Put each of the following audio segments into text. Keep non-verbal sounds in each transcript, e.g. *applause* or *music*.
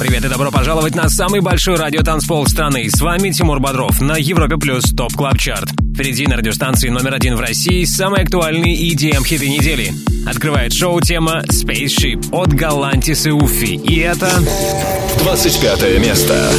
Привет и добро пожаловать на самый большой радиотанцпол страны. С вами Тимур Бодров на Европе Плюс Top Club Chart. Впереди на радиостанции номер один в России самые актуальные EDM хиты недели. Открывает шоу тема Spaceship от Галантис и Уфи. И это... 25 место.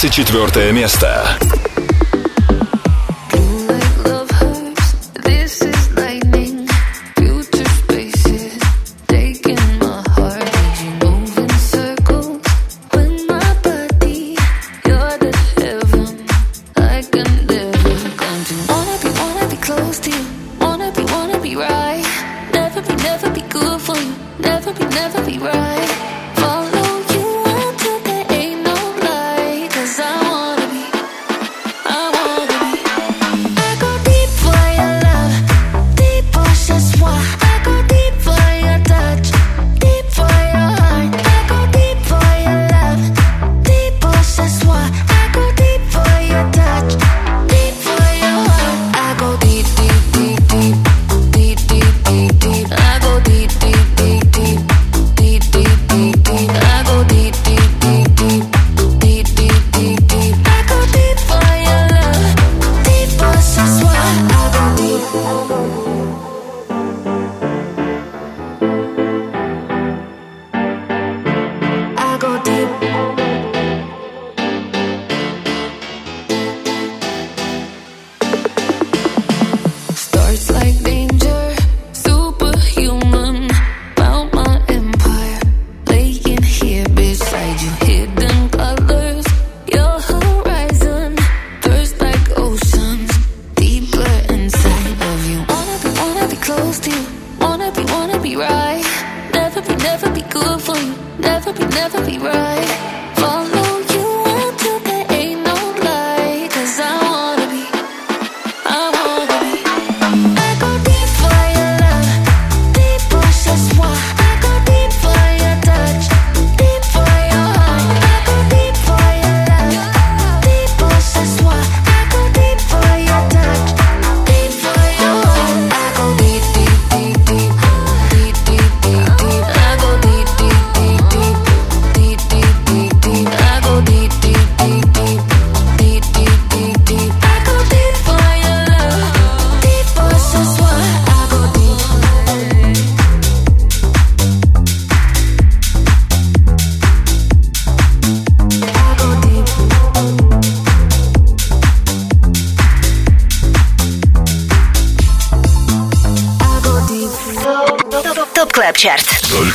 24 место.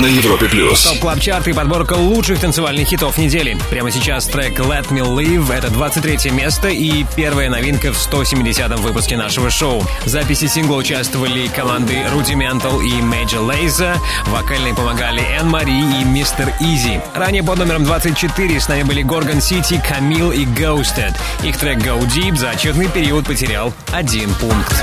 На Европе плюс. Top Club Chart и подборка лучших танцевальных хитов недели. Прямо сейчас трек Let Me Live. Это 23 место и первая новинка в 170-м выпуске нашего шоу. В записи сингла участвовали команды Rudimental и Major Lazer. Вокально помогали Anne-Marie и Mr Eazi. Ранее под номером 24 с нами были Gorgon City, Kamille и Ghosted. Их трек Go Deep за отчетный период потерял один пункт.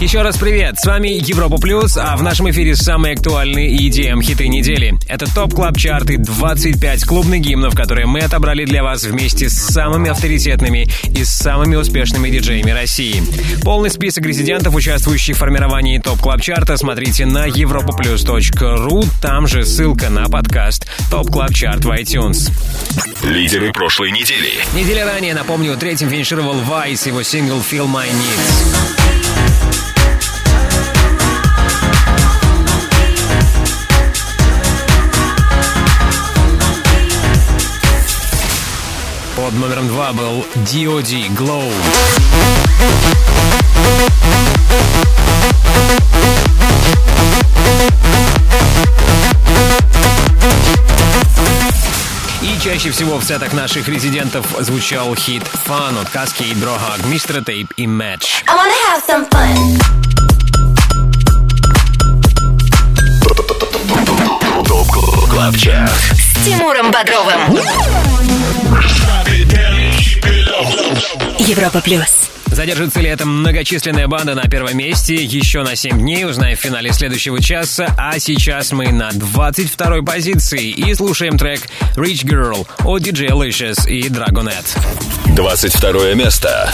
Еще раз привет, с вами Европа Плюс, а в нашем эфире самые актуальные EDM хиты недели. Это TOP Club Chart, 25 клубных гимнов, которые мы отобрали для вас вместе с самыми авторитетными и самыми успешными диджеями России. Полный список резидентов, участвующих в формировании TOP Club Chart а, смотрите на europaplus.ru, там же ссылка на подкаст TOP Club Chart в iTunes. Лидеры прошлой недели. Неделя ранее, напомню, третьим финишировал Weiss, его сингл «Feel My Needs». Под номером два был D.O.D. Glow. И чаще всего в сетах наших резидентов звучал хит Fun от. Tape и some fun. ТОП КЛАБ ЧАРТ. С Тимуром Бодровым. Европа Плюс. Задержится ли эта многочисленная банда на первом месте еще на 7 дней, узнаем в финале следующего часа. А сейчас мы на 22 позиции и слушаем трек Rich Girl от DJ Licious и Dragonet. 22 место.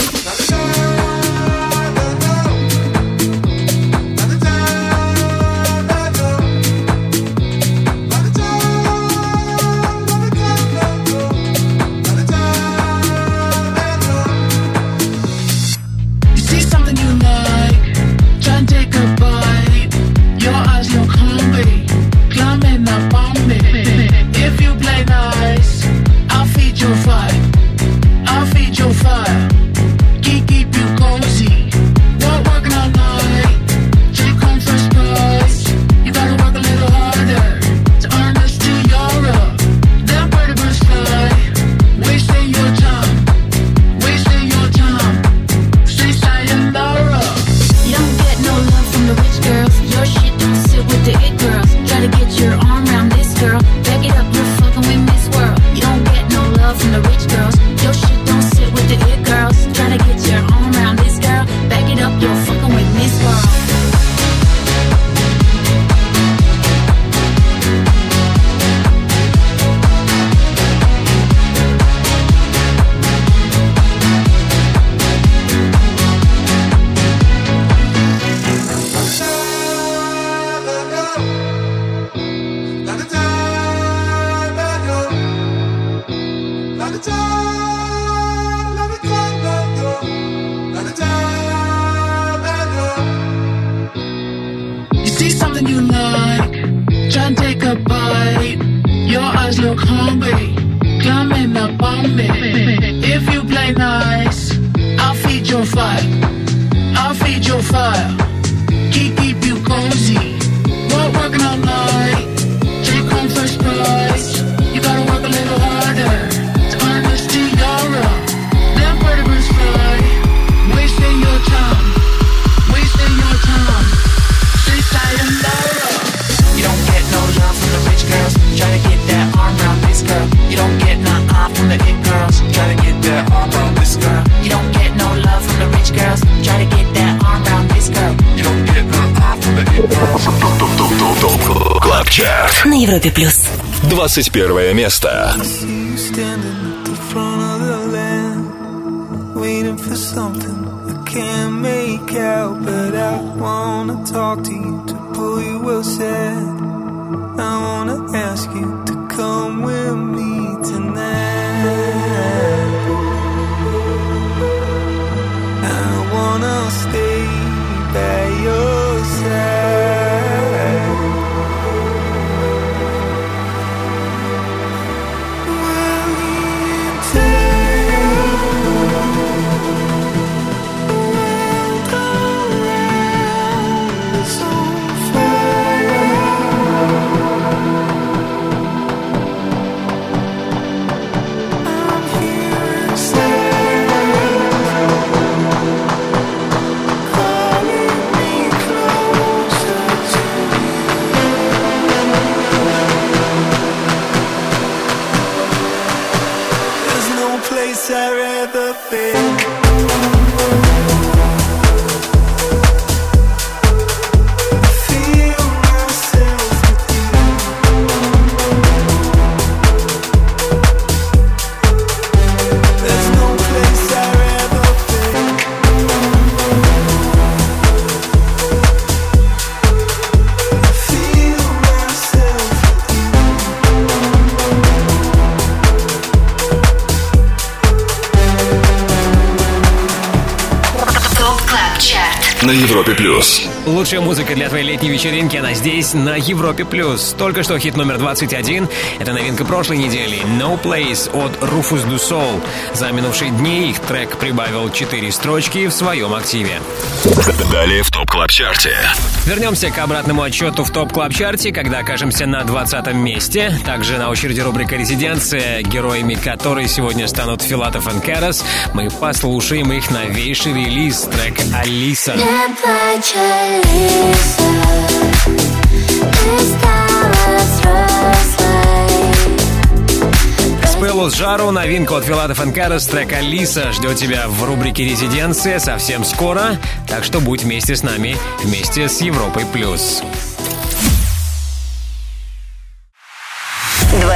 21 Baby. Лучшая музыка для твоей летней вечеринки, она здесь, на Европе Плюс. Только что хит номер 21. Это новинка прошлой недели. No Place от Rufus Du Sol. За минувшие дни их трек прибавил 4 строчки в своем активе. Далее в TOP CLUB CHART е. Вернемся к обратному отсчету в TOP Club Chart е, когда окажемся на 20 месте. Также на очереди рубрика «Резиденция», героями которой сегодня станут Филатов и Карас. Мы послушаем их новейший релиз, трек «Алиса». Не плачь, Взрослой. Спелус Жару, новинку от Филатов и Карас, трек «Алиса» ждет тебя в рубрике «Резиденция» совсем скоро. Так что будь вместе с нами, вместе с Европой+. плюс.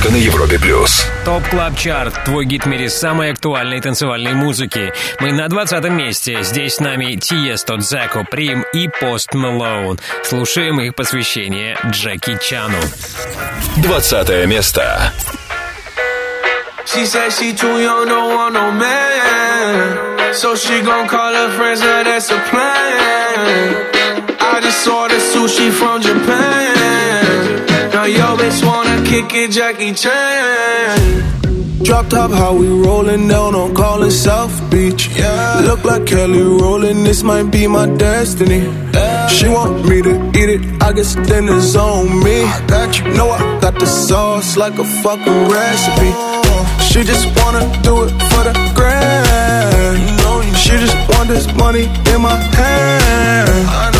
Только на Европе Плюс. Top Club Chart, твой гид в мире самой актуальной танцевальной музыки. Мы на 20 месте. Здесь с нами Tiësto, Dzeko, Preme и Post Malone. Слушаем их посвящение Джеки Чану. 20 место. She said she too young, don't want no man. So she gon' call her friends, now that's a plan. I just ordered sushi from Japan. Now yo bitch wanna kick it, Jackie Chan. Drop top, how we rollin' down on callin' South Beach. Yeah. Look like Kelly rollin', this might be my destiny. She want me to eat it, I guess dinner's on me. I got you. Know I got the sauce like a fucking recipe. She just wanna do it for the grand. She just want this money in my hand.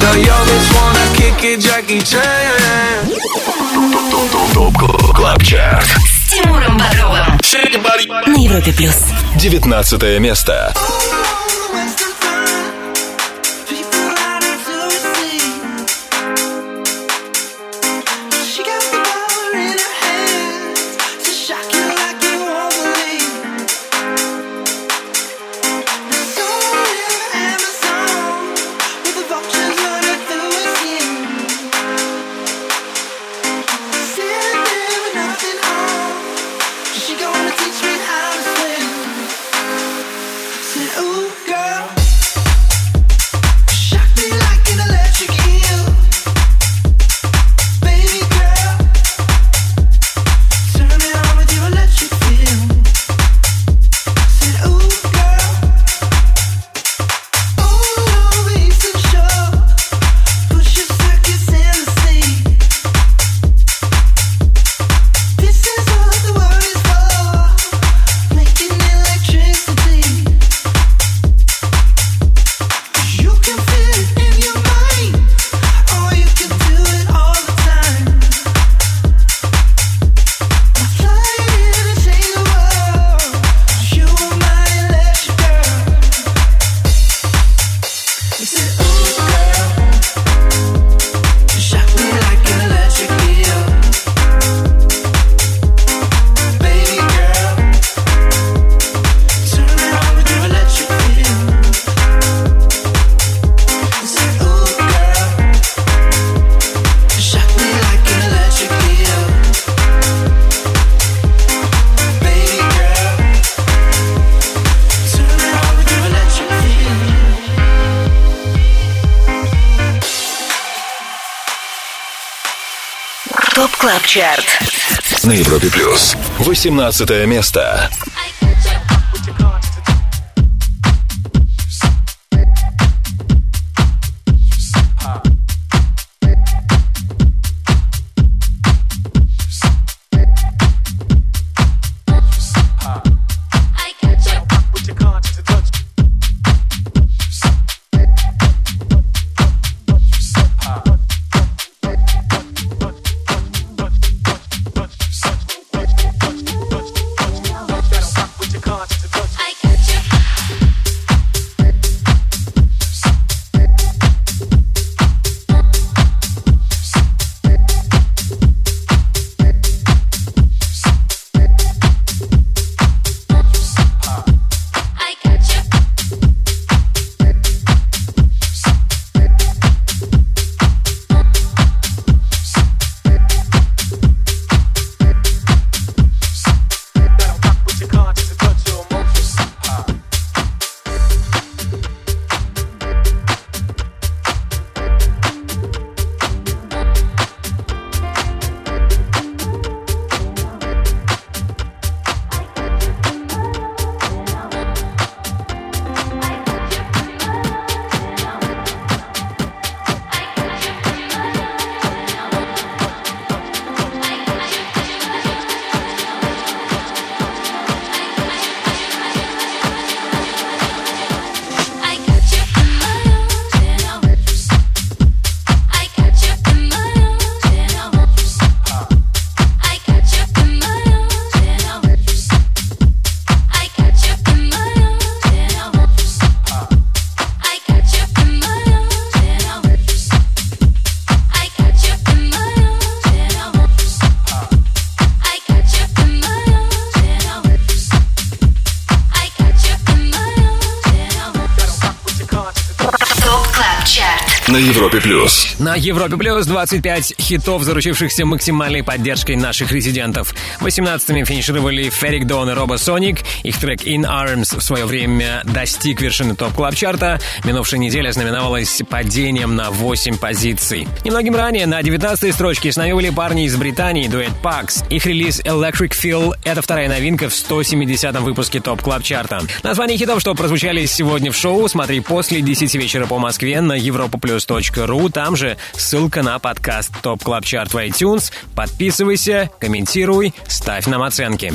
Now yo bitch wanna kick it, Jackie Chan. ТОП КЛАБ ЧАРТ С Тимуром Бодровым. На Европе плюс. 19 место. Чарт. На Европе Плюс. 18 место. Европе Плюс 25 хитов, заручившихся максимальной поддержкой наших резидентов. 18-ми финишировали Ferreck Dawn и Robosonic. Их трек In Arms в свое время достиг вершины Top Club Chart а Минувшая неделя знаменовалась падением на 8 позиций. Немногим ранее на 19-й строчке с нами были парни из Британии, дуэт Pax. Их релиз Electric Feel — это вторая новинка в 170-м выпуске Top Club Chart а Название хитов, что прозвучали сегодня в шоу, смотри после 10 вечера по Москве на europaplus.ru. Там же ссылка на подкаст Top Club Chart в iTunes. Подписывайся, комментируй, ставь нам оценки.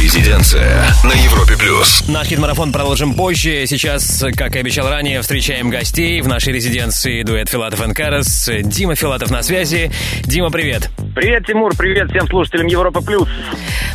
Резиденция на Европе плюс. Наш хит-марафон продолжим позже. Сейчас, как и обещал ранее, встречаем гостей в нашей резиденции дуэт Филатов и Карас. Дима Филатов на связи. Дима, привет. Привет, Тимур, привет всем слушателям Европа Плюс.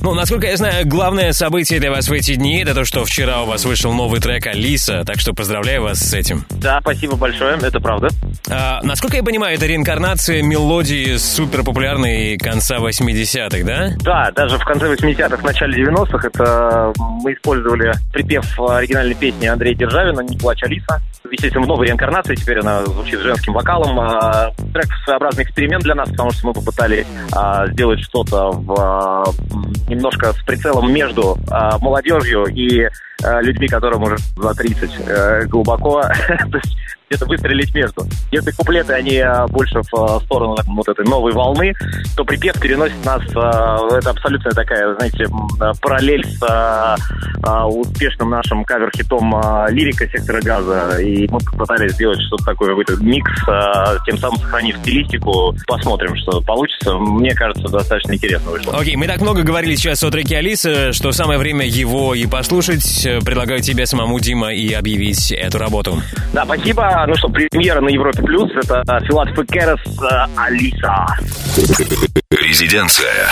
Ну, насколько я знаю, главное событие для вас в эти дни это то, что вчера у вас вышел новый трек Алиса, так что поздравляю вас с этим. Да, спасибо большое, это правда. А, насколько я понимаю, это реинкарнация мелодии супер популярной конца 80-х, да? Да, даже в конце 80-х, начале 90-х это мы использовали припев оригинальной песни Андрея Державина «Не плачь, Алиса». Естественно, в новой реинкарнации, теперь она звучит женским вокалом. А, Трек своеобразный эксперимент для нас, потому что мы попытались а, сделать что-то в, а, немножко с прицелом между а, молодежью и а, людьми, которым уже 30 э, глубоко. *laughs* Где-то выстрелить между. Если куплеты, они а, больше в а, сторону вот этой новой волны, то припев переносит нас, а, это абсолютно такая, знаете, параллель с успешным нашим кавер-хитом «Лирика» Сектора Газа. И мы попытались сделать что-то такое, какой-то микс, тем самым сохранив стилистику. Посмотрим, что получится. Мне кажется, достаточно интересно вышло. Окей, мы так много говорили сейчас о треке «Алиса», что самое время его и послушать. Предлагаю тебе самому, Дима, и объявить эту работу. Да, спасибо. Ну что, премьера на Европе Плюс. Это Filatov & Karas «Алиса». Резиденция.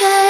Плачь,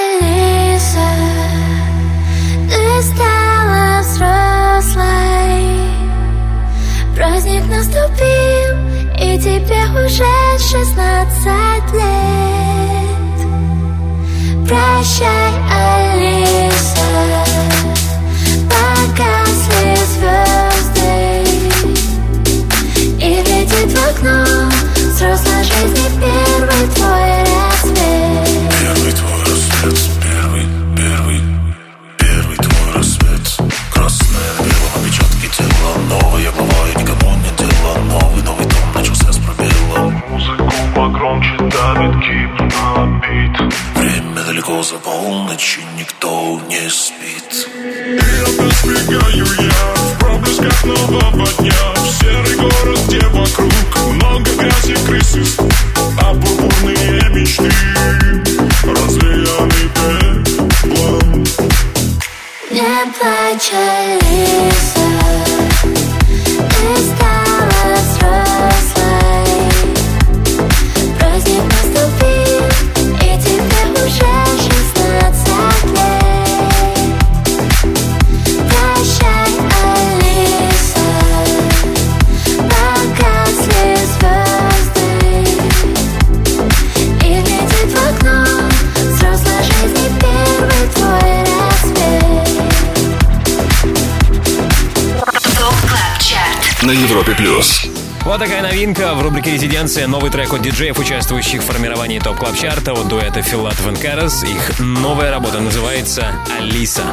такая новинка в рубрике «Резиденция». Новый трек от диджеев, участвующих в формировании Top Club Chart а от дуэта Филатов и Карас. Их новая работа называется «Алиса».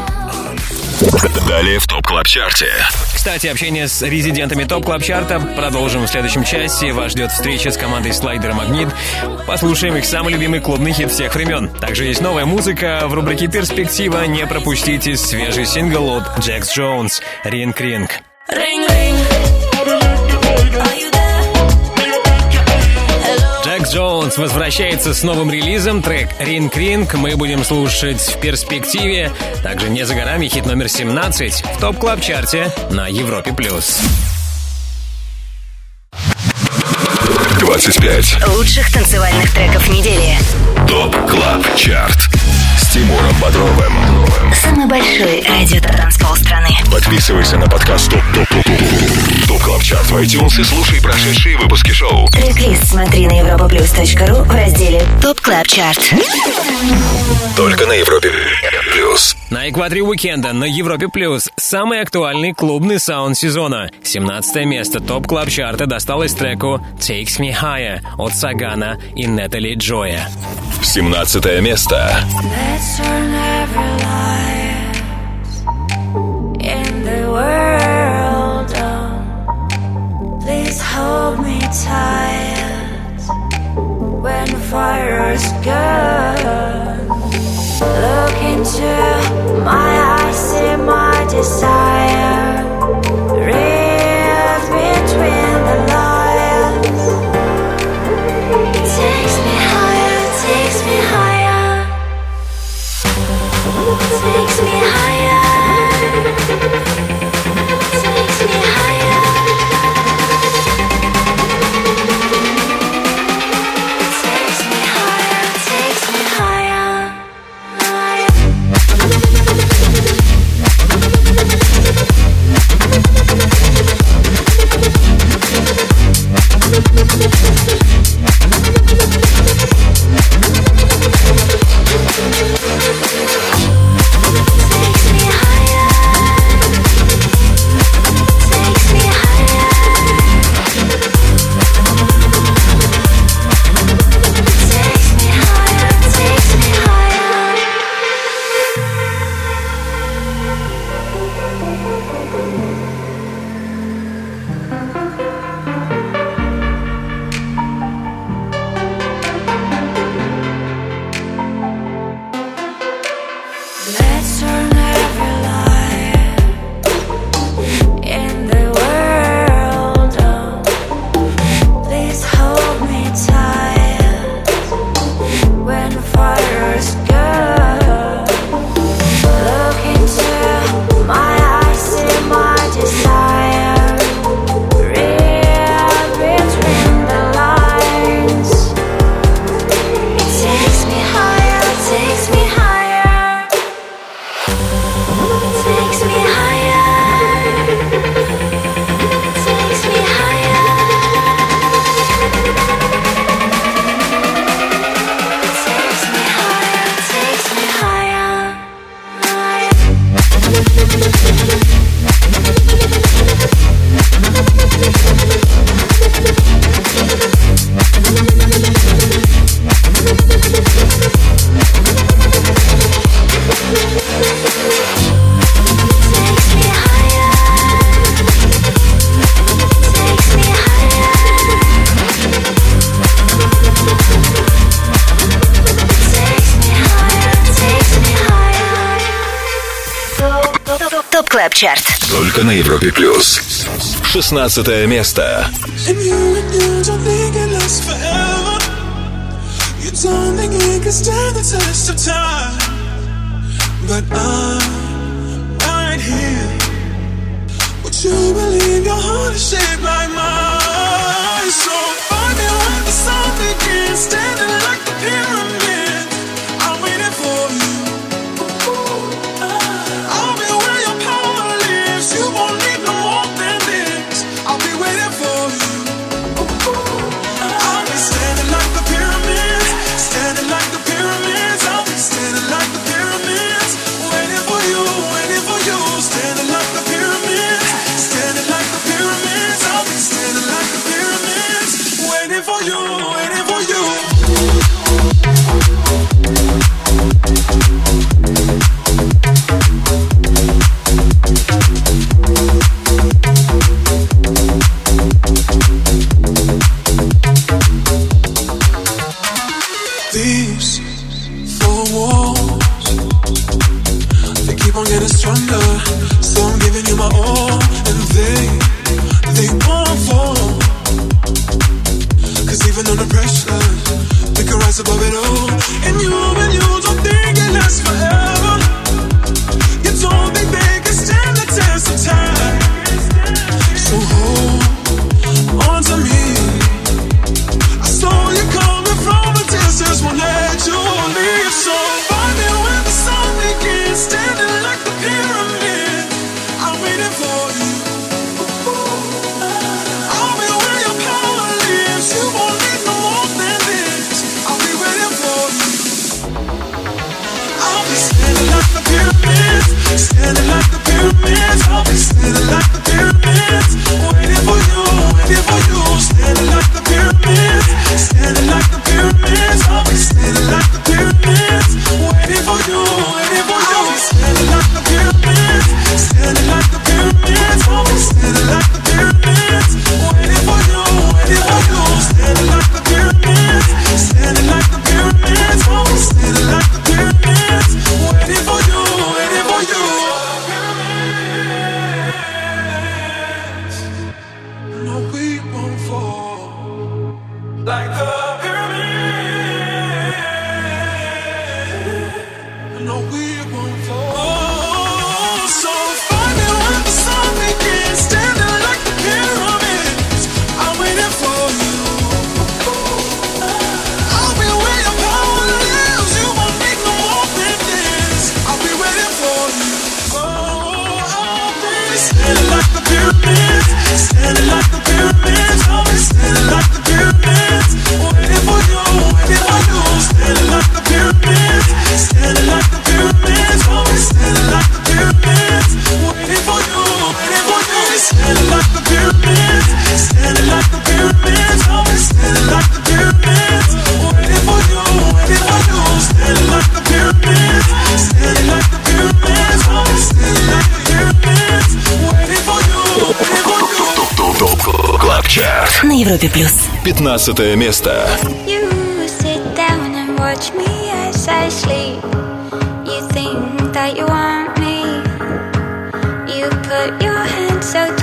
Далее в TOP Club Chart е. Кстати, общение с резидентами Top Club Chart а продолжим в следующем часе. Вас ждет встреча с командой Slider & Magnit. Послушаем их самый любимый клубный хит всех времен. Также есть новая музыка в рубрике «Перспектива». Не пропустите свежий сингл от Jax Jones «Ring Ring». Джонс возвращается с новым релизом, трек «Ring Ring» мы будем слушать в перспективе. Также не за горами хит номер 17 в Top Club Chart е на Европе+. плюс. 25. Лучших танцевальных треков недели. Top Club Chart. Тимуром Бодровым. Самый большой радиотанцпол страны. Подписывайся на подкаст ТОП ТОП ТОП ТОП Top Club Chart в iTunes и слушай прошедшие выпуски шоу. Трек-лист смотри на europaplus.ru в разделе Top Club Chart. Только на Европе Плюс. На экваторе уикенда на Европе Плюс самый актуальный клубный саунд сезона. 17 место Top Club Chart а досталось треку Takes Me Higher от Сагана и Нетали Джоя. 17 место. Let's turn every light in the world on. Please hold me tight when the fire is gone. Look into my eyes, see my desire. Только на Европе Плюс. 16 место. But I'm right here. Would you believe your heart is shaped like mine? So find me when the sun begins, standing like the pyramid. about it all Европе плюс. 15 место. You sit down and watch me as I sleep. You think that you want me. You put your hand so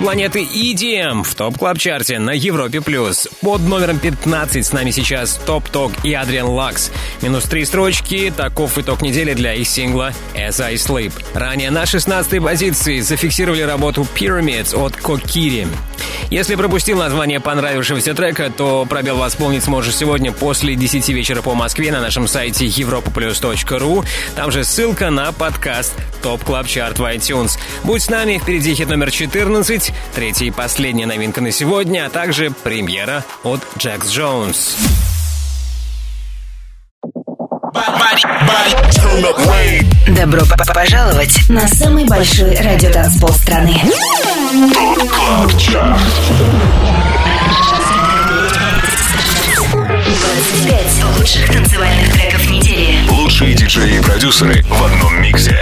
планеты EDM в топ клаб чарте на Европе+. плюс. Под номером 15 с нами сейчас Топ Ток и Адриан Лакс. Минус три строчки, таков итог недели для их сингла As I Sleep. Ранее на 16 позиции зафиксировали работу Pyramids от Кокири. Если пропустил название понравившегося трека, то пробел восполнить сможешь сегодня после 10 вечера по Москве на нашем сайте europaplus.ru. Там же ссылка на подкаст Top Club Chart в iTunes. Будь с нами, впереди хит номер 14, третья и последняя новинка на сегодня, а также премьера от Джекс Джонс. Добро п- п- пожаловать на самый большой радиотанцпол страны. Club Chart. 25 лучших танцевальных треков недели. Лучшие диджеи и продюсеры в одном миксе.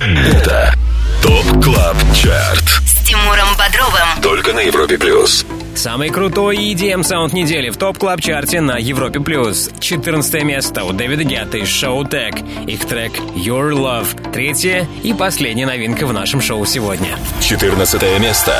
Это Top Club Chart. С Тимуром Бодровым. Только на Европе Плюс. Самый крутой EDM саунд недели в Top Club Chart е на Европе плюс. 14 место у Дэвида Гетта и Showtek. Их трек Your Love. Третья и последняя новинка в нашем шоу сегодня. 14 место.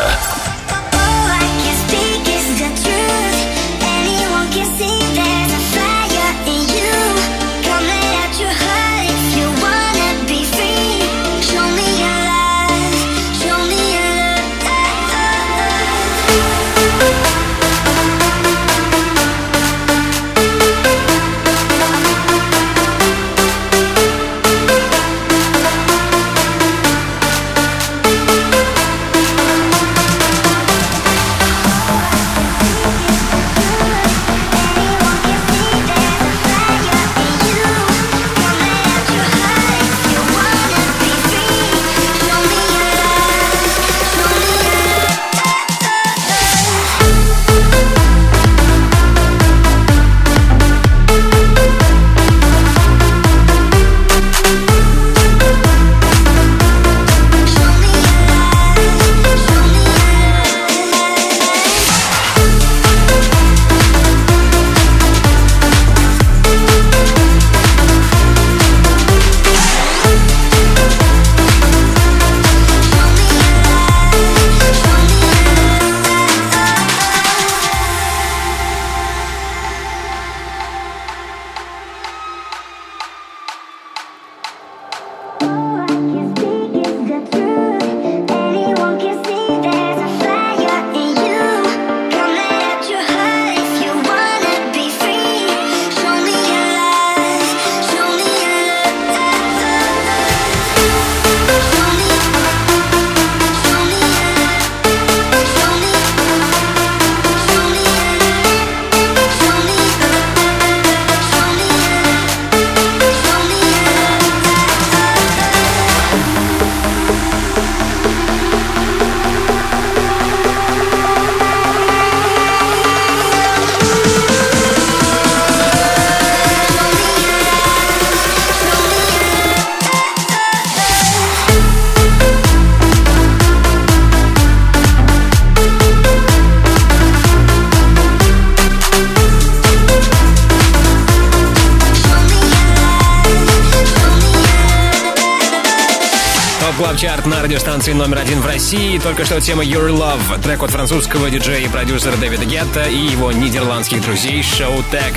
России. Только что тема Your Love. Трек от французского диджея и продюсера Дэвида Гетта и его нидерландских друзей Showtek.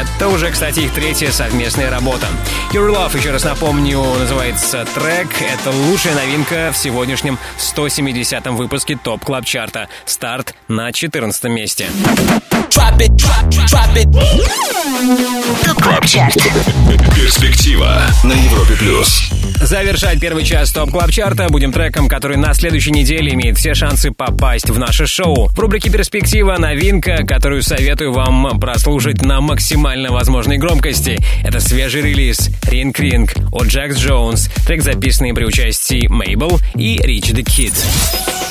Это уже, кстати, их третья совместная работа. Your Love, еще раз напомню, называется трек. Это лучшая новинка в сегодняшнем 170-м выпуске Top Club Chart а. Старт на 14 месте. Чарт. Перспектива на Европе Плюс. Завершать первый час Top Club Chart а будем треком, который на следующей неделе имеет все шансы попасть в наше шоу. В рубрике «Перспектива» новинка, которую советую вам прослушать на максимально возможной громкости. Это свежий релиз «Ring Ring» от Джекс Джонс, трек, записанный при участии Мейбл и Рич the Kid.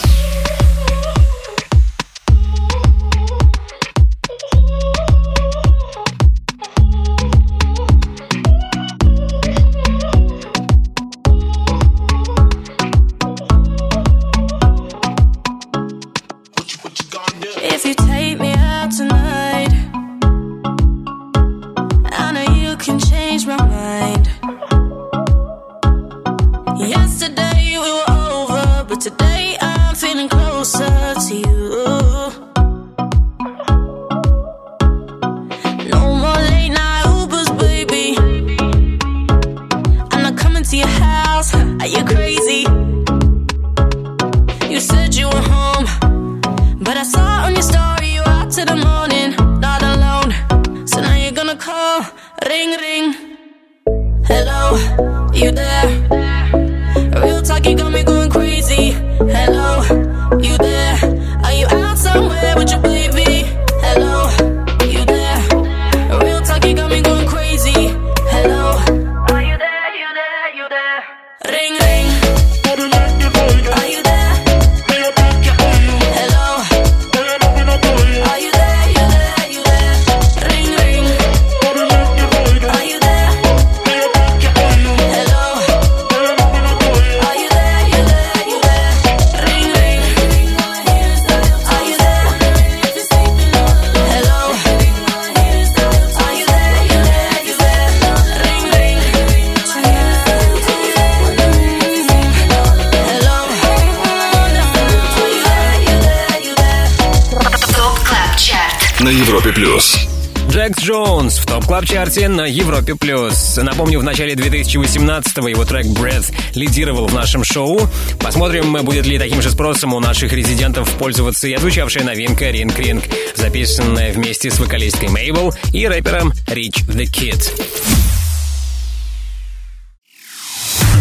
В Top Club Chart е на Европе плюс. Напомню, в начале 2018-го его трек Breathe лидировал в нашем шоу. Посмотрим, будет ли таким же спросом у наших резидентов пользоваться и отзвучавшая новинка Ring Ring, записанная вместе с вокалисткой Мейбл и рэпером Rich the Kid.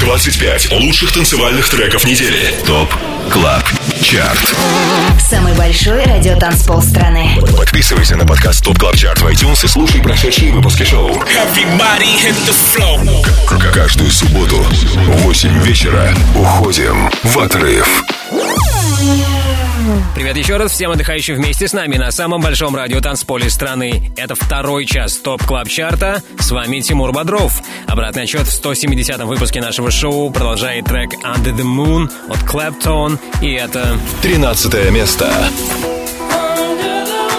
25 лучших танцевальных треков недели. Top Club Chart. Самый большой радиотанцпол страны. Подписывайся на подкаст Top Club Chart в iTunes и слушай прошедшие выпуски шоу. К- Каждую субботу в 8 вечера уходим в отрыв. Привет еще раз всем отдыхающим вместе с нами на самом большом радио танцполе страны. Это второй час Top Club Chart а. С вами Тимур Бодров. Обратный отсчет в 170-м выпуске нашего шоу продолжает трек Under the Moon от Claptone. И это 13 место. with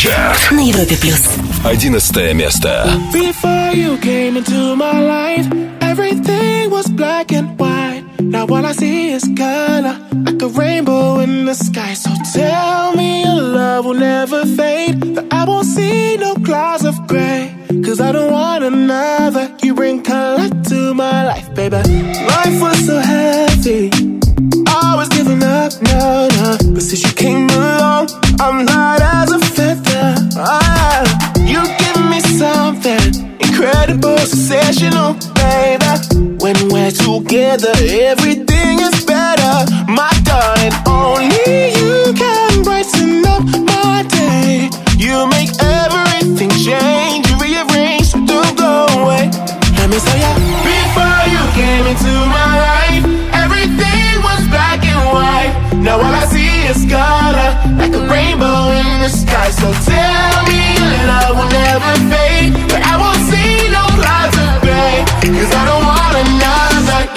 Европе плюс. Одиннадцатое место. Before you came into my life, everything was black and white. Now all I see is color, like a rainbow in the sky. So tell me your love will never fade, that I won't see no clouds of gray. Cause I don't want another. You bring color to my life, baby. Life was so heavy. Always giving up, no, no. But since you came along, I'm light as Incredible, sensational, baby. When we're together, everything is better. My darling, only you can brighten up my day. You make everything change, you rearrange, so don't go away. Let me tell ya, before you came into my life, everything was black and white. Now all I see is color, like a rainbow in the sky. So tell me your love will never fade,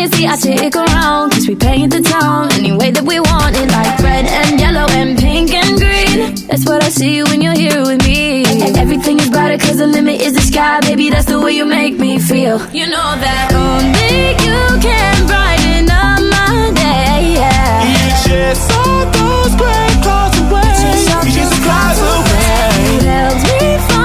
I can't deny it, see, I stick around, cause we paint the town any way that we want it, like red and yellow and pink and green. That's what I see when you're here with me. And everything is brighter, cause the limit is the sky, baby, that's the way you make me feel. You know that only you can brighten up my day, yeah. You chase all those gray clouds away. You the clouds away. It helps me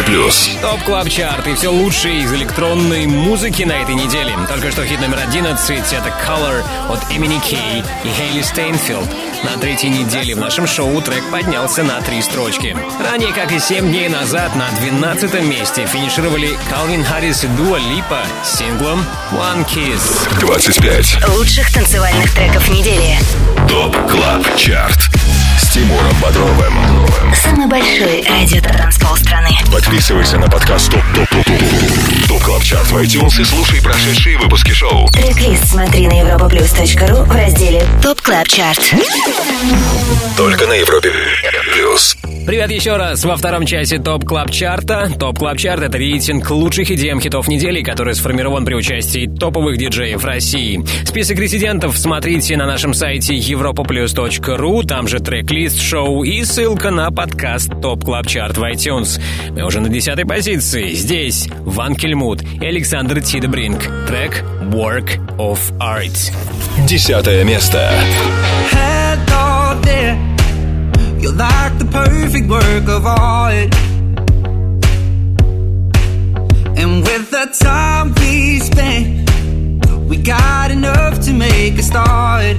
Европе плюс. Top Club Chart и все лучшее из электронной музыки на этой неделе. Только что хит номер 11 это Colour от MNEK и Хейли Стейнфилд. На третьей неделе в нашем шоу трек поднялся на три строчки. Ранее, как и 7 дней назад, на 12 месте финишировали Калвин Харрис и Дуа Липа с синглом One Kiss. 25. Лучших танцевальных треков недели. Top Club Chart С Тимуром Бодровым. Самый большой радиотанцпол страны. Подписывайся на подкаст ТОП ТОП ТОП ТОП Top Club Chart в iTunes и слушай прошедшие выпуски шоу. Трек-лист смотри на europaplus.ru в разделе Top Club Chart. Только на Европе плюс. Привет еще раз. Во втором часе Top Club Chart а. Top Club Chart — это рейтинг лучших EDM хитов недели, который сформирован при участии топовых диджеев России. Список резидентов смотрите на нашем сайте europaplus.ru, там же трек-лист шоу и ссылка на подкаст Top Club Chart в iTunes. Мы уже на десятой позиции. Здесь Ван Кельмут и Александр Тидебринг. Трек «Work of Art». Десятое место. There. You're like the perfect work of art. And with the time we spent, we got enough to make a start.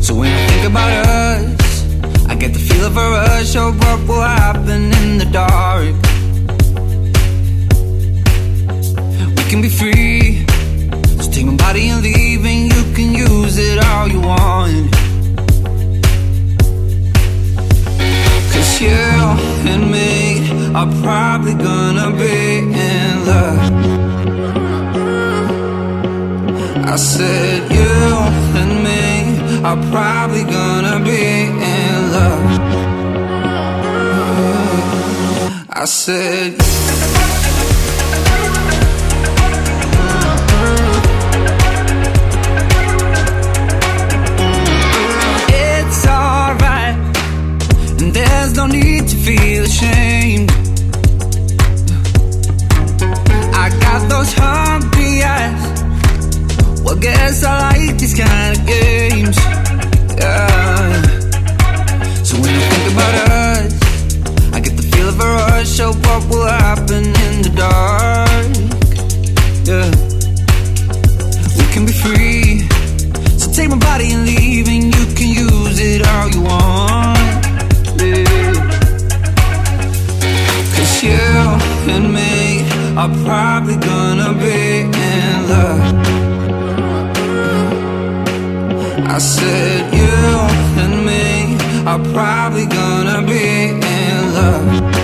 So when I think about us, I get the feel of a rush of what will happen in the dark. We can be free. So take my body and leave, and you can use it all you want. You and me are probably gonna be in love. I said you and me are probably gonna be in love. I said there's no need to feel ashamed. I got those hungry eyes. Well, guess I like these kind of games. Yeah. So when I think about us, I get the feel of a rush. So what will happen in the dark? Yeah. We can be free. So take my body and leave, and you can use it all you want. and me are probably gonna be in love. I said you and me are probably gonna be in love.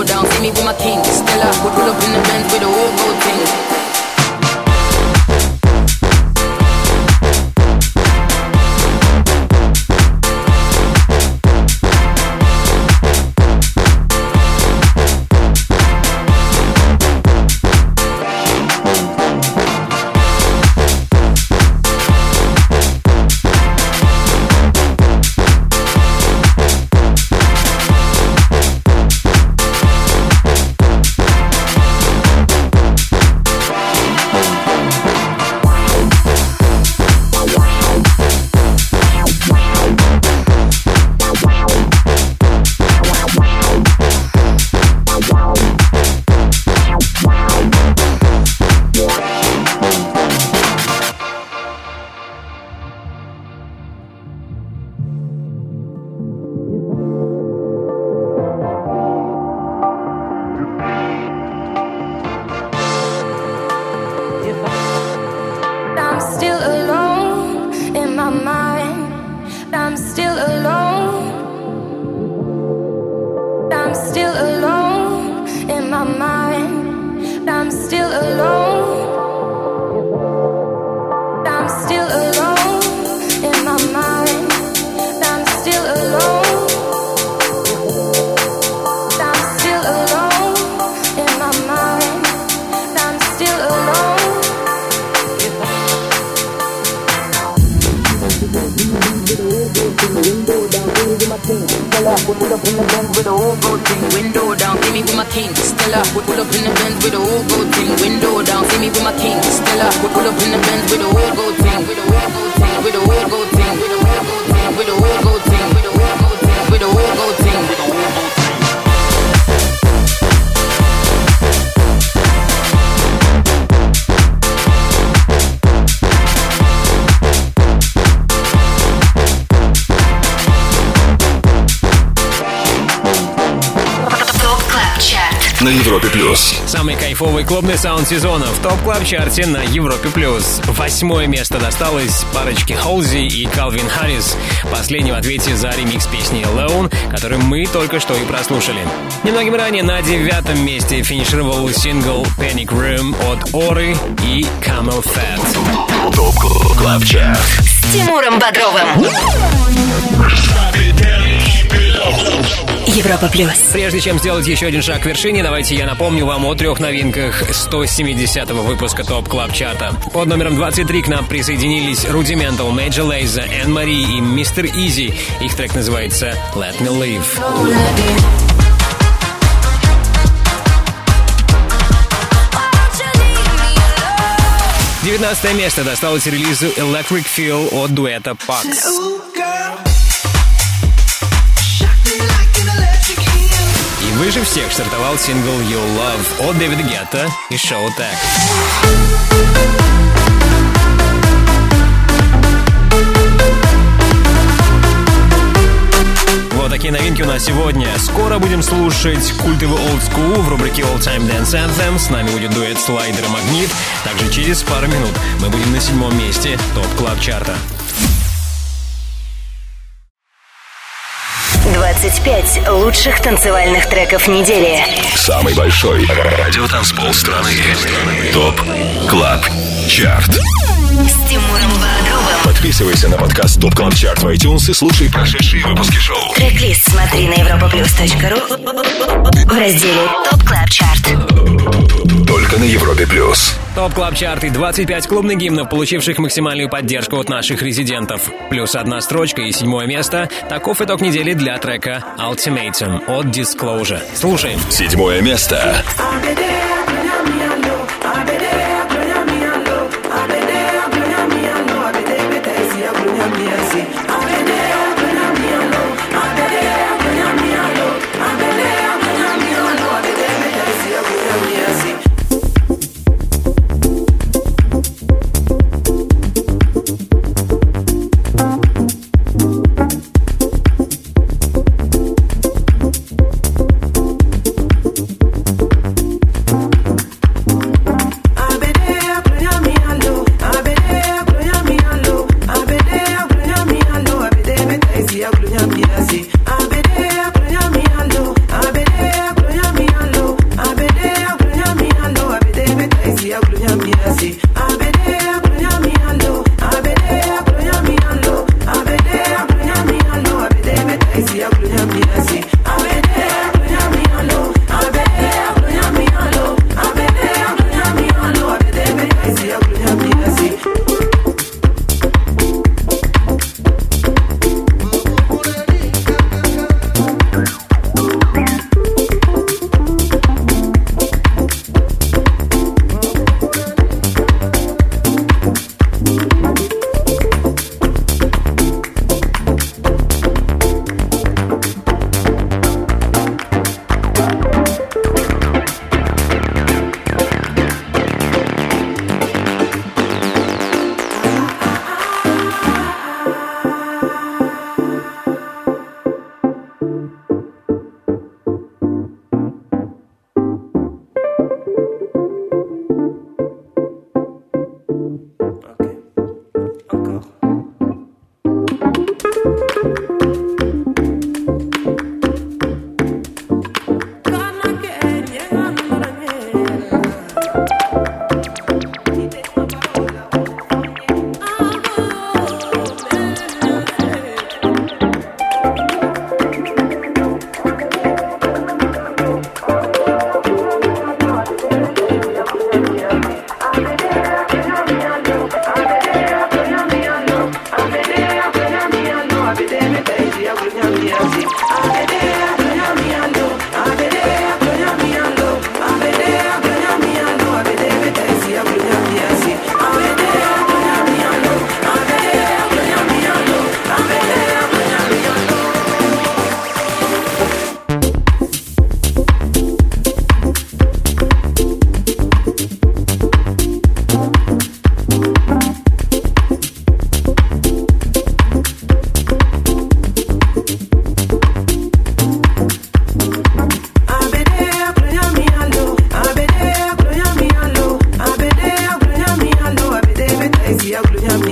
pull up in the Benz with a whole gold thing, window down. See me with my king, Stella. Pull up in the Benz with a whole gold thing, window down. See me with my king, Stella. Pull up in the Benz with a whole gold thing, with a whole gold thing, with a whole gold thing, with a whole gold thing, with a whole gold thing, with a whole gold thing, with a whole gold thing. На Европе плюс. Самый кайфовый клубный саунд сезона в Top Club Chart е на Европе плюс. Восьмое место досталось парочке Холзи и Калвин Харрис. Последний в ответе за ремикс песни Alone, который мы только что и прослушали. Немногим ранее на девятом месте финишировал сингл Panic Room от Оры и CamelPhat. Top Club Chart. С Тимуром Бодровым. Европа плюс. Прежде чем сделать еще один шаг к вершине, давайте я напомню вам о трех новинках 170-го выпуска Top Club Chart а. Под номером 23 к нам присоединились Rudimental, Major Lazer, Энн Мари и Mr Eazi. Их трек называется Let Me Live. 19 место досталось релизу Electric Feel от дуэта Pax. Выше всех стартовал сингл You Love от Дэвида Гетта и Шоу. Вот такие новинки у нас сегодня. Скоро будем слушать культовый Old School в рубрике All Time Dance Anthem. С нами будет дуэт Слайдер Магнит. Также через пару минут мы будем на седьмом месте TOP Club Chart а. 25 лучших танцевальных треков недели. Самый большой радиотанцпол страны. TOP Club Chart. С Тимуром Бодровым. Подписывайся на подкаст TOP Club Chart в iTunes и слушай прошедшие выпуски шоу. Трек-лист смотри на europaplus.ru в разделе TOP Club Chart. Только на Европе плюс. TOP Club Chart и 25 клубных гимнов, получивших максимальную поддержку от наших резидентов. Плюс одна строчка и седьмое место. Таков итог недели для трека Ultimatum от Disclosure. Слушаем. Седьмое место. Thank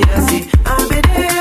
jealousy. I'm a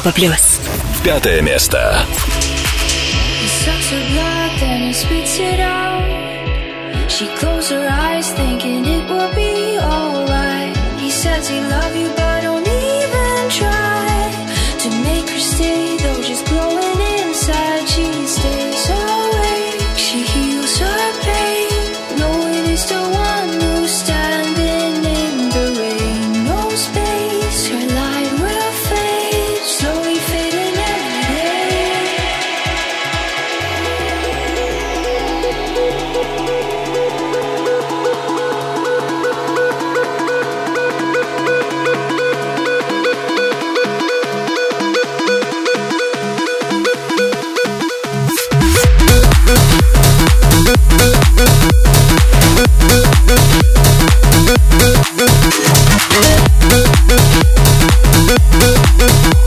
Европа плюс. Пятое место. She closed her eyes, thinking Mm-hmm.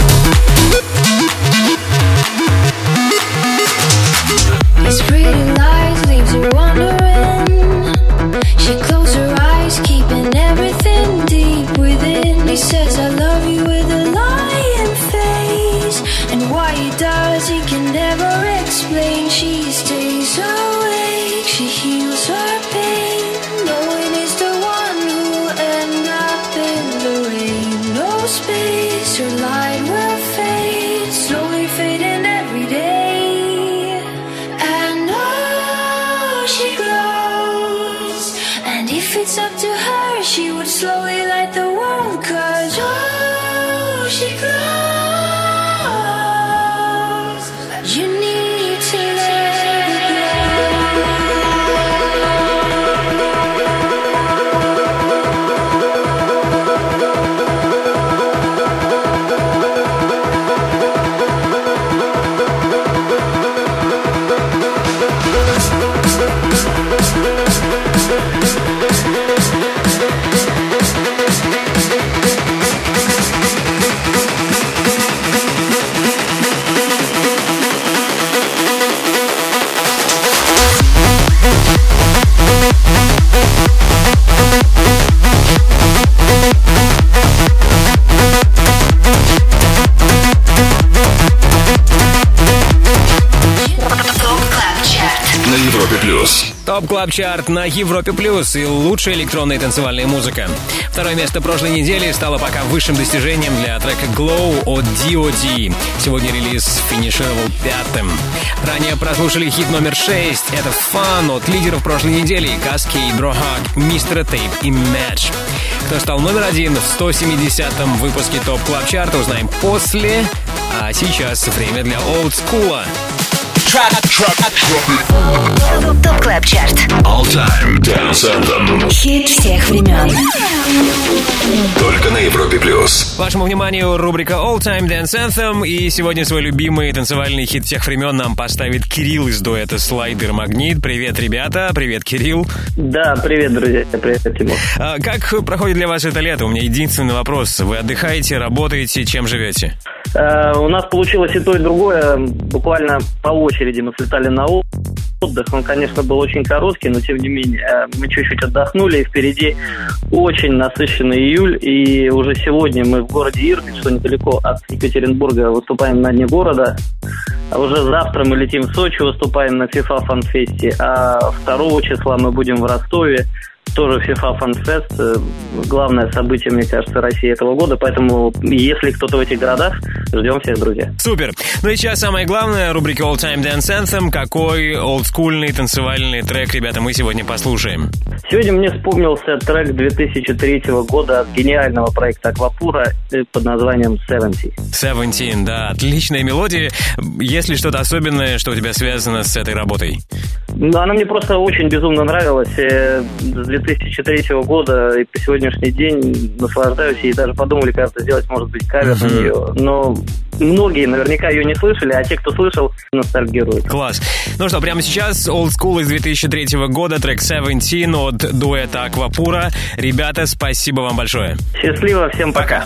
TOP Club Chart на Европе Плюс и лучшая электронная танцевальная музыка. Второе место прошлой недели стало пока высшим достижением для трека Glow от D.O.D. Сегодня релиз финишировал пятым. Ранее прослушали хит номер 6. Это Fun от лидеров прошлой недели Kaskade, Brohug, Mr. Tape и Madge. Кто стал номер один в 170-м выпуске TOP Club Chart а, узнаем после. А сейчас время для олдскула. ТОП КЛАБ ЧАРТ All Time Dance Anthem. Хит всех времен Только на Европе плюс. Вашему вниманию рубрика All Time Dance Anthem. И сегодня свой любимый танцевальный хит всех времен нам поставит Кирилл из дуэта Слайдер Магнит. Привет, ребята. Привет, Кирилл. Да, привет, друзья. Привет, Тимур. А Как проходит для вас это лето? У меня единственный вопрос. Вы отдыхаете, работаете, чем живете? Э, У нас получилось и то, и другое. Буквально по очереди мы слетали на отдых. Он, конечно, был очень короткий, но тем не менее э, мы чуть-чуть отдохнули. И впереди очень насыщенный июль. И уже сегодня мы в городе Ирбит, что недалеко от Екатеринбурга, выступаем на дне города. А уже завтра мы летим в Сочи, выступаем на FIFA Fest. А 2 числа мы будем в Ростове. Тоже FIFA Fun Fest. Э, Главное событие, мне кажется, России этого года. Поэтому, если кто-то в этих городах, ждем всех, друзья. Супер. Ну и сейчас самое главное, рубрика All Time Dance Anthem. Какой олдскульный танцевальный трек, ребята, мы сегодня послушаем? Сегодня мне вспомнился трек 2003 года от гениального проекта Аквапура э, под названием «70». Seventeen, да, отличная мелодия. Есть ли что-то особенное, что у тебя связано с этой работой? Ну, она мне просто очень безумно нравилась. Э, С 2003 года и по сегодняшний день наслаждаюсь. И даже подумали, кажется, сделать, может быть, кавер на нее. Но многие наверняка ее не слышали, а те, кто слышал, ностальгируют. Класс. Ну что, прямо сейчас Old School из 2003 года, трек Seventeen от дуэта Аквапура. Ребята, спасибо вам большое. Счастливо, всем пока.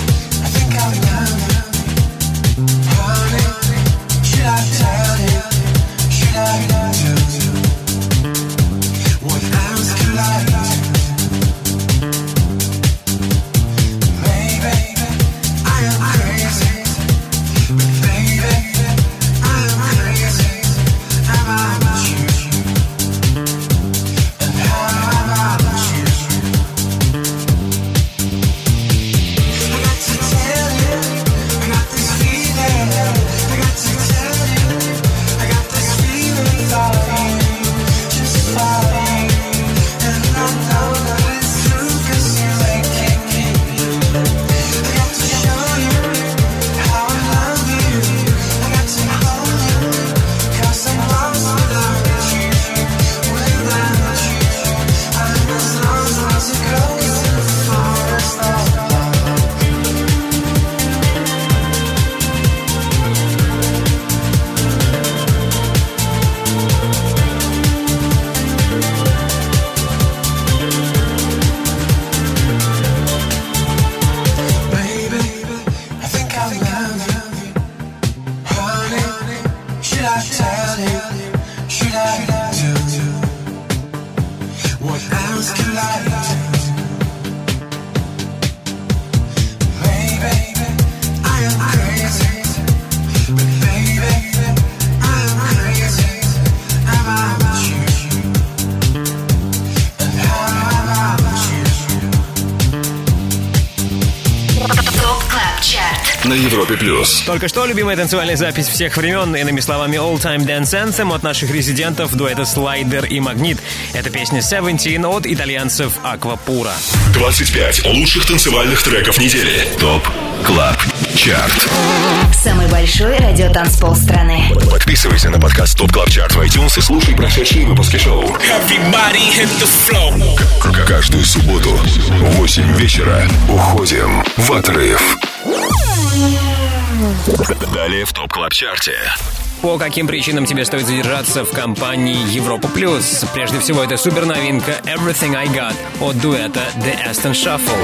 Только что любимая танцевальная запись всех времен, иными словами All Time Dance Anthem от наших резидентов дуэта Слайдер и Магнит. Это песня Seventeen от итальянцев Аквапура. 25 лучших танцевальных треков недели. ТОП КЛАБ ЧАРТ. Самый большой радиотанцпол страны. Подписывайся на подкаст ТОП КЛАБ ЧАРТ в iTunes и слушай прошедшие выпуски шоу. К- Каждую субботу в 8 вечера уходим в отрыв. Далее в TOP Club Chart е. По каким причинам тебе стоит задержаться в компании Европа Плюс? Прежде всего, это супер новинка Everything I Got от дуэта The Aston Shuffle.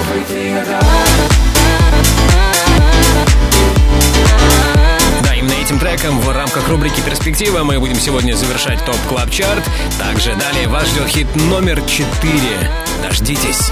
Да, именно этим треком в рамках рубрики «Перспектива» мы будем сегодня завершать TOP Club Chart. Также далее вас ждет хит номер 4. Дождитесь.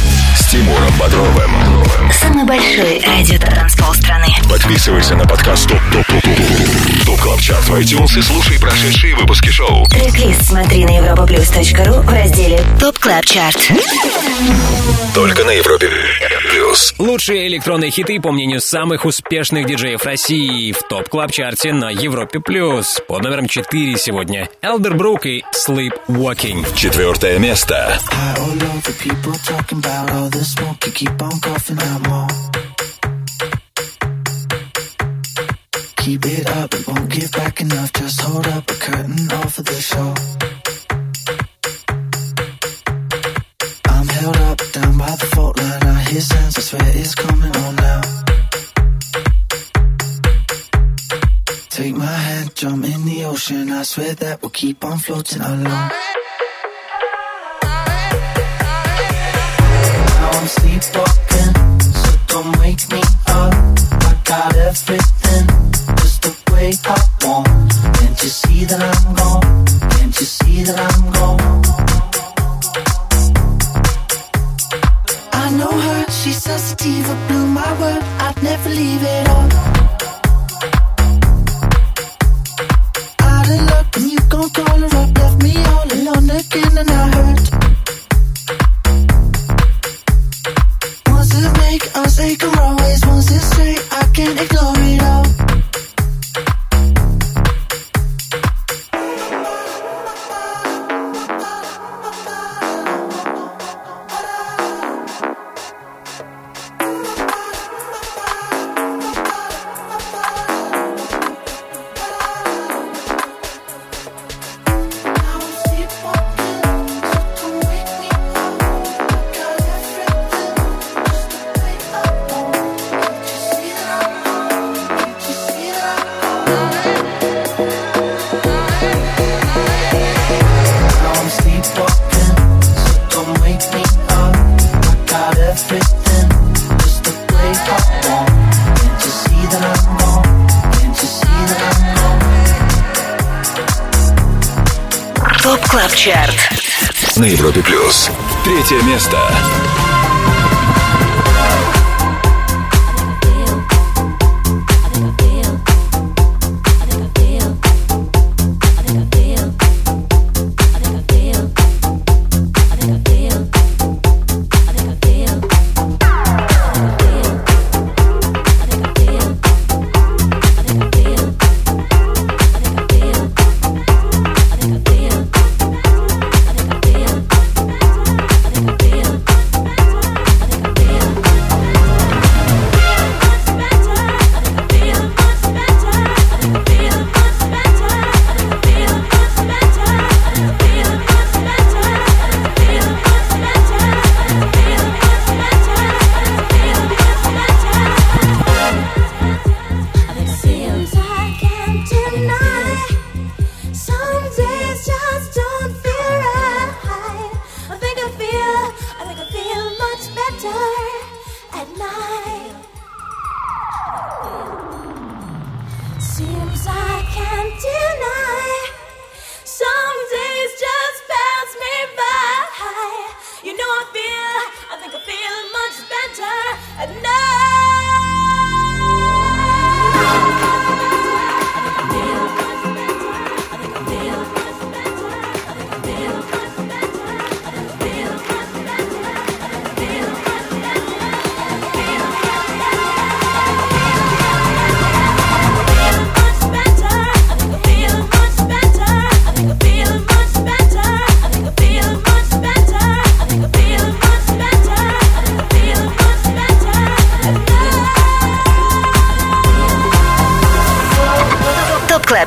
Тимуром Бодровым. Самый большой радиотанцпол страны. Подписывайся на подкаст TOP TOP TOP TOP TOP Club Chart в iTunes и слушай прошедшие выпуски шоу. Трек-лист смотри на europaplus.ru в разделе TOP Club Chart. Только на Европе плюс. Лучшие электронные хиты, по мнению самых успешных диджеев России, в TOP Club Chart е на Европе Плюс. Под номером 4 сегодня Elderbrook и Sleepwalking. Четвертое место. High all over, people talking about all the smoke. You keep on coughing out more. Keep it up, it won't give back enough. Just hold up a curtain off of the show. I'm held up down by the fault line. I hear sounds, I swear it's coming on now. Take my hand, jump in the ocean. I swear that we'll keep on floating along. I'm sleepwalking,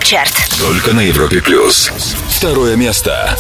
Чарт. Только на Европе плюс. Второе место.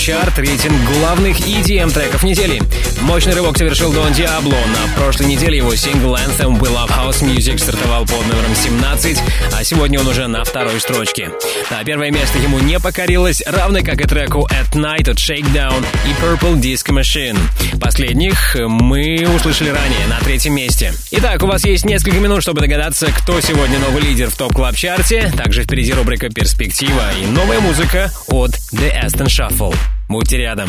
Чарт, рейтинг главных EDM треков недели. Мощный рывок совершил Don Diablo. На прошлой неделе его сингл Anthem We Love House Music стартовал под номером 17, а сегодня он уже на второй строчке. На первое место ему не покорилось, равно как и треку At Night от Shakedown и Purple Disco Machine. Последних мы услышали ранее, на третьем месте. Итак, у вас есть несколько минут, чтобы догадаться, кто сегодня новый лидер в TOP Club Chart е. Также впереди рубрика «Перспектива» и новая музыка от The Aston Shuffle. Будьте рядом.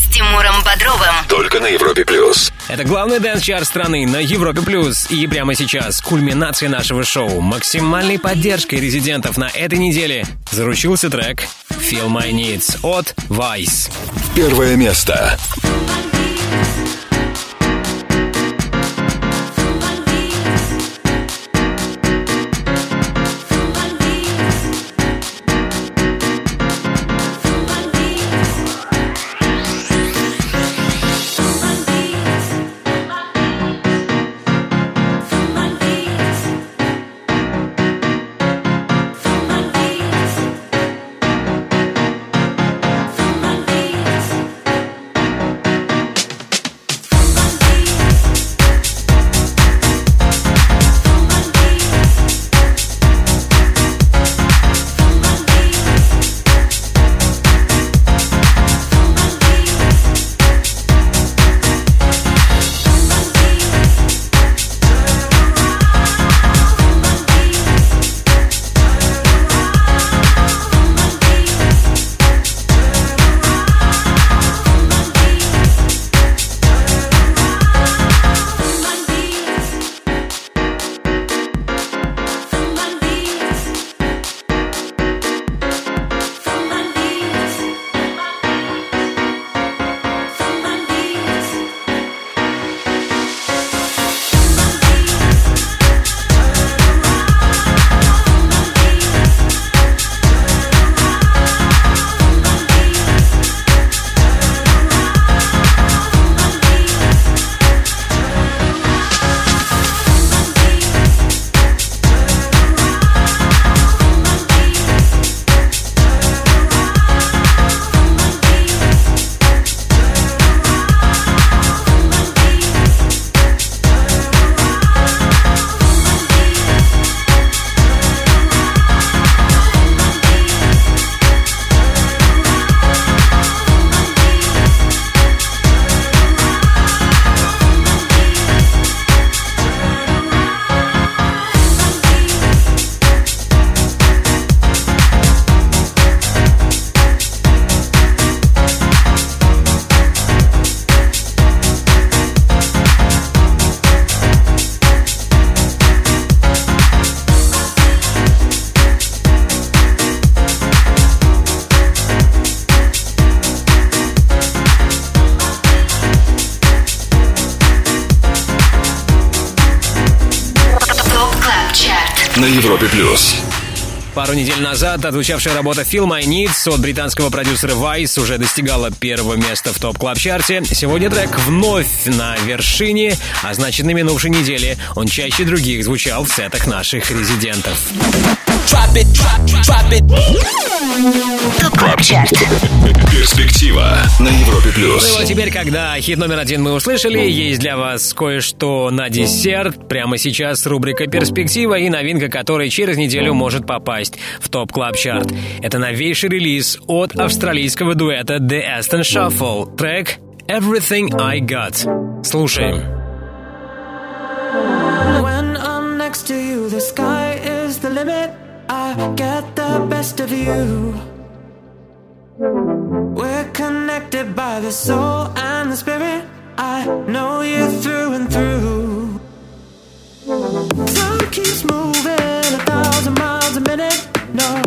Тимуром Бодровым. Только на Европе плюс. Это главный дэнс-чарт страны на Европе+. плюс И прямо сейчас кульминация нашего шоу. Максимальной поддержкой резидентов на этой неделе заручился трек «Feel My Needs» от Vice. Первое место. Feel Пару недель назад отзвучавшая работа Feel My Needs от британского продюсера Vice уже достигала первого места в TOP Club Chart е Сегодня трек вновь на вершине, а значит на минувшей неделе он чаще других звучал в сетах наших резидентов. TOP Club Chart. Перспектива на Европе плюс. Ну и вот теперь, когда хит номер один мы услышали, есть для вас кое-что на десерт. Прямо сейчас рубрика «Перспектива» и новинка, которая через неделю может попасть в топ клаб чарт Это новейший релиз от австралийского дуэта The Aston Shuffle. Трек «Everything I Got». Слушаем. When I'm next to you, the sky is the limit. I get the best of you. We're connected by the soul and the spirit. I know you through and through. Time keeps moving a thousand miles a minute. No,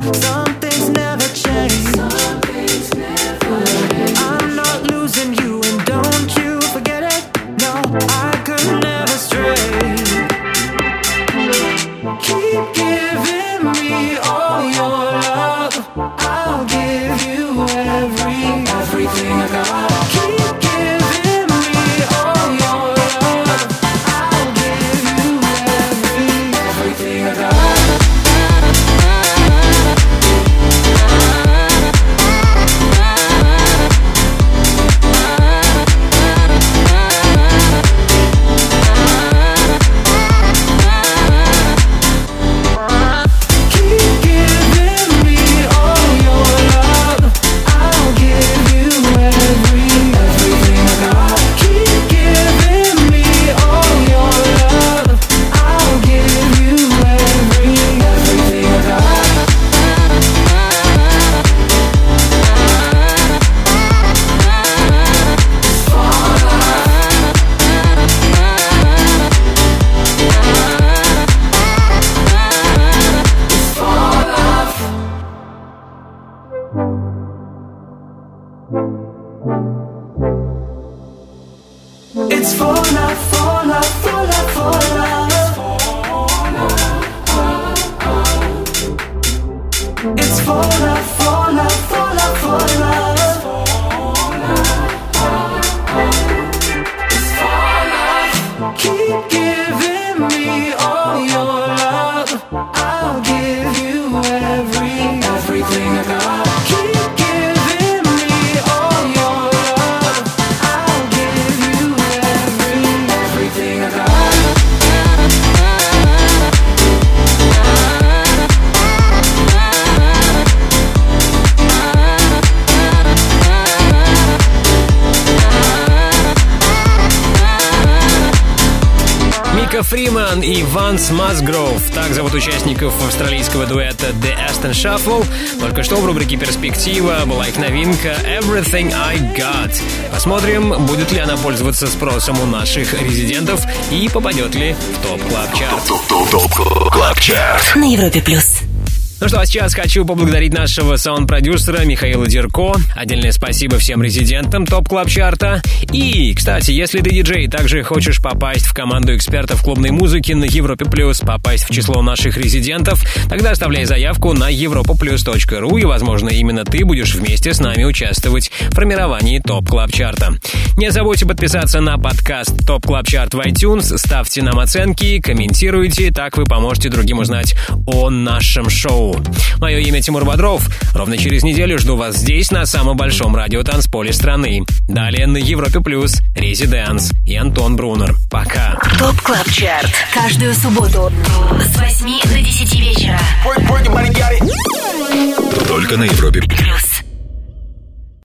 «Перспектива» была их новинка «Everything I Got». Посмотрим, будет ли она пользоваться спросом у наших резидентов и попадет ли в TOP Club Chart. На Европе плюс. Ну что, а сейчас хочу поблагодарить нашего саунд-продюсера Михаила Дерко. Отдельное спасибо всем резидентам TOP Club Chart а. И, кстати, если ты диджей также хочешь попасть в команду экспертов клубной музыки на Европе Плюс, попасть в число наших резидентов, тогда оставляй заявку на europaplus.ru и, возможно, именно ты будешь вместе с нами участвовать в формировании TOP Club Chart а. Не забудьте подписаться на подкаст TOP Club Chart в iTunes, ставьте нам оценки, комментируйте, так вы поможете другим узнать о нашем шоу. Мое имя Тимур Бодров. Ровно через неделю жду вас здесь, на самом большом радиотанцполе страны. Далее на Европе Плюс, ResiDANCE и Антон Брунер. Пока. TOP Club Chart. Каждую субботу с 8 до 10 вечера. Только на Европе Плюс.